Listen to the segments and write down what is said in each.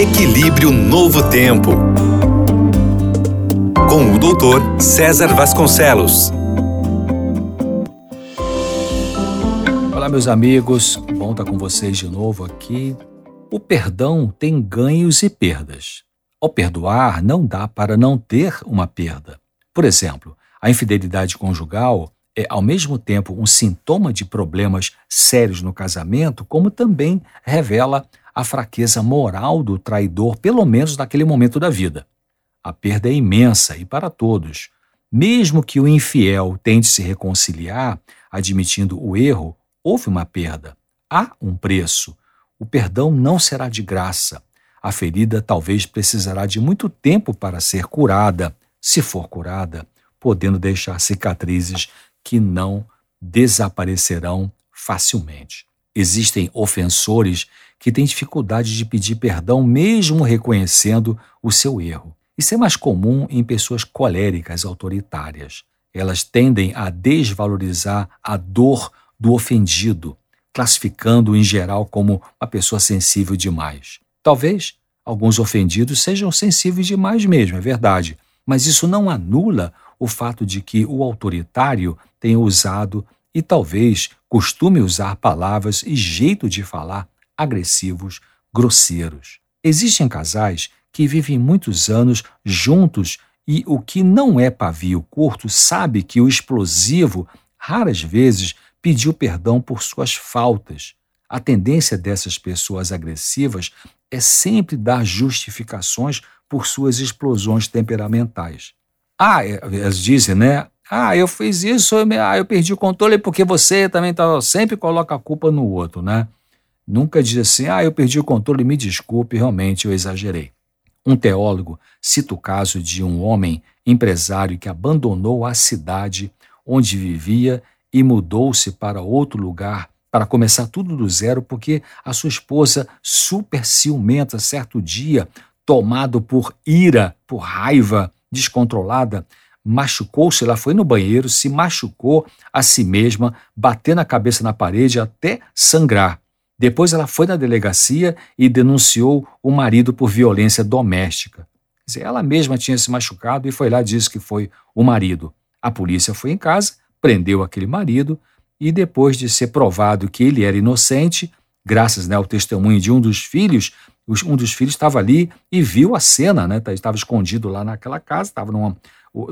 Equilíbrio Novo Tempo. Com o doutor César Vasconcelos. Olá, meus amigos. Bom estar com vocês de novo aqui. O perdão tem ganhos e perdas. Ao perdoar, não dá para não ter uma perda. Por exemplo, a infidelidade conjugal é, ao mesmo tempo, um sintoma de problemas sérios no casamento, como também revela a fraqueza moral do traidor, pelo menos naquele momento da vida. A perda é imensa e para todos. Mesmo que o infiel tente se reconciliar, admitindo o erro, houve uma perda. Há um preço. O perdão não será de graça. A ferida talvez precisará de muito tempo para ser curada, se for curada, podendo deixar cicatrizes que não desaparecerão facilmente. Existem ofensores que têm dificuldade de pedir perdão mesmo reconhecendo o seu erro. Isso é mais comum em pessoas coléricas, autoritárias. Elas tendem a desvalorizar a dor do ofendido, classificando-o em geral como uma pessoa sensível demais. Talvez alguns ofendidos sejam sensíveis demais mesmo, é verdade, mas isso não anula o fato de que o autoritário tenha usado e talvez costume usar palavras e jeito de falar agressivos, grosseiros. Existem casais que vivem muitos anos juntos e o que não é pavio curto sabe que o explosivo raras vezes pediu perdão por suas faltas. A tendência dessas pessoas agressivas é sempre dar justificações por suas explosões temperamentais. Ah, é, elas dizem, né? Ah, eu fiz isso, eu, ah, eu perdi o controle porque você também tá, sempre coloca a culpa no outro, né? Nunca diz assim, ah, eu perdi o controle, me desculpe, realmente eu exagerei. Um teólogo cita o caso de um homem empresário que abandonou a cidade onde vivia e mudou-se para outro lugar para começar tudo do zero, porque a sua esposa, super ciumenta, certo dia, tomado por ira, por raiva, descontrolada, machucou-se, ela foi no banheiro, se machucou a si mesma, batendo a cabeça na parede até sangrar. Depois ela foi na delegacia e denunciou o marido por violência doméstica. Ela mesma tinha se machucado e foi lá e disse que foi o marido. A polícia foi em casa, prendeu aquele marido e depois de ser provado que ele era inocente, graças né, ao testemunho de um dos filhos, um dos filhos estava ali e viu a cena, né? Tá, estava escondido lá naquela casa, estava numa,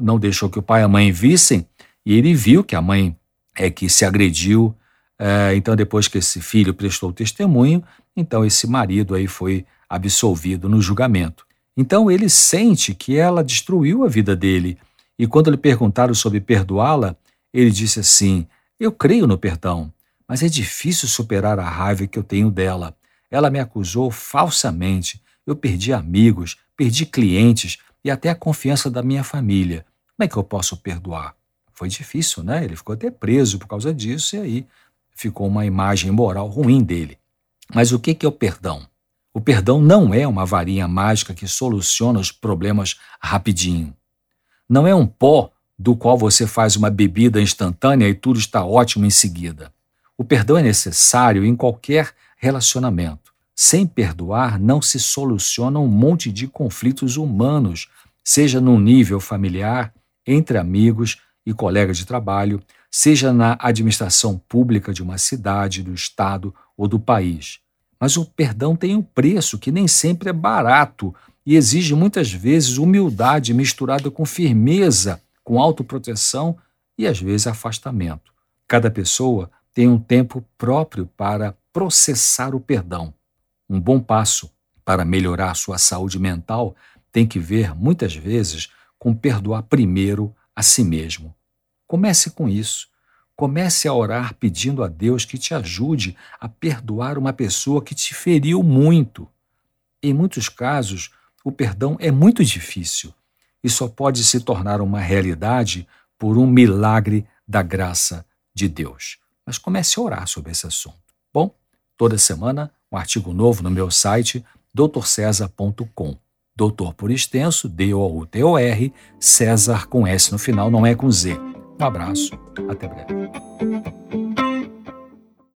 não deixou que o pai e a mãe vissem, e ele viu que a mãe é que se agrediu. É, então, depois que esse filho prestou testemunho, então esse marido aí foi absolvido no julgamento. Então ele sente que ela destruiu a vida dele. E quando lhe perguntaram sobre perdoá-la, ele disse assim: Eu creio no perdão, mas é difícil superar a raiva que eu tenho dela. Ela me acusou falsamente. Eu perdi amigos, perdi clientes e até a confiança da minha família. Como é que eu posso perdoar? Foi difícil, né? Ele ficou até preso por causa disso e aí ficou uma imagem moral ruim dele. Mas o que é o perdão? O perdão não é uma varinha mágica que soluciona os problemas rapidinho. Não é um pó do qual você faz uma bebida instantânea e tudo está ótimo em seguida. O perdão é necessário em qualquer relacionamento. Sem perdoar, não se soluciona um monte de conflitos humanos, seja no nível familiar, entre amigos e colegas de trabalho, seja na administração pública de uma cidade, do estado ou do país. Mas o perdão tem um preço que nem sempre é barato e exige muitas vezes humildade misturada com firmeza, com autoproteção e às vezes afastamento. Cada pessoa tem um tempo próprio para processar o perdão. Um bom passo para melhorar sua saúde mental tem que ver, muitas vezes, com perdoar primeiro a si mesmo. Comece com isso. Comece a orar pedindo a Deus que te ajude a perdoar uma pessoa que te feriu muito. Em muitos casos, o perdão é muito difícil e só pode se tornar uma realidade por um milagre da graça de Deus. Mas comece a orar sobre esse assunto. Bom, Toda semana, um artigo novo no meu site doutorcesar.com. Doutor por extenso, D-O-U-T-O-R, César com S no final, não é com Z. Um abraço, até breve.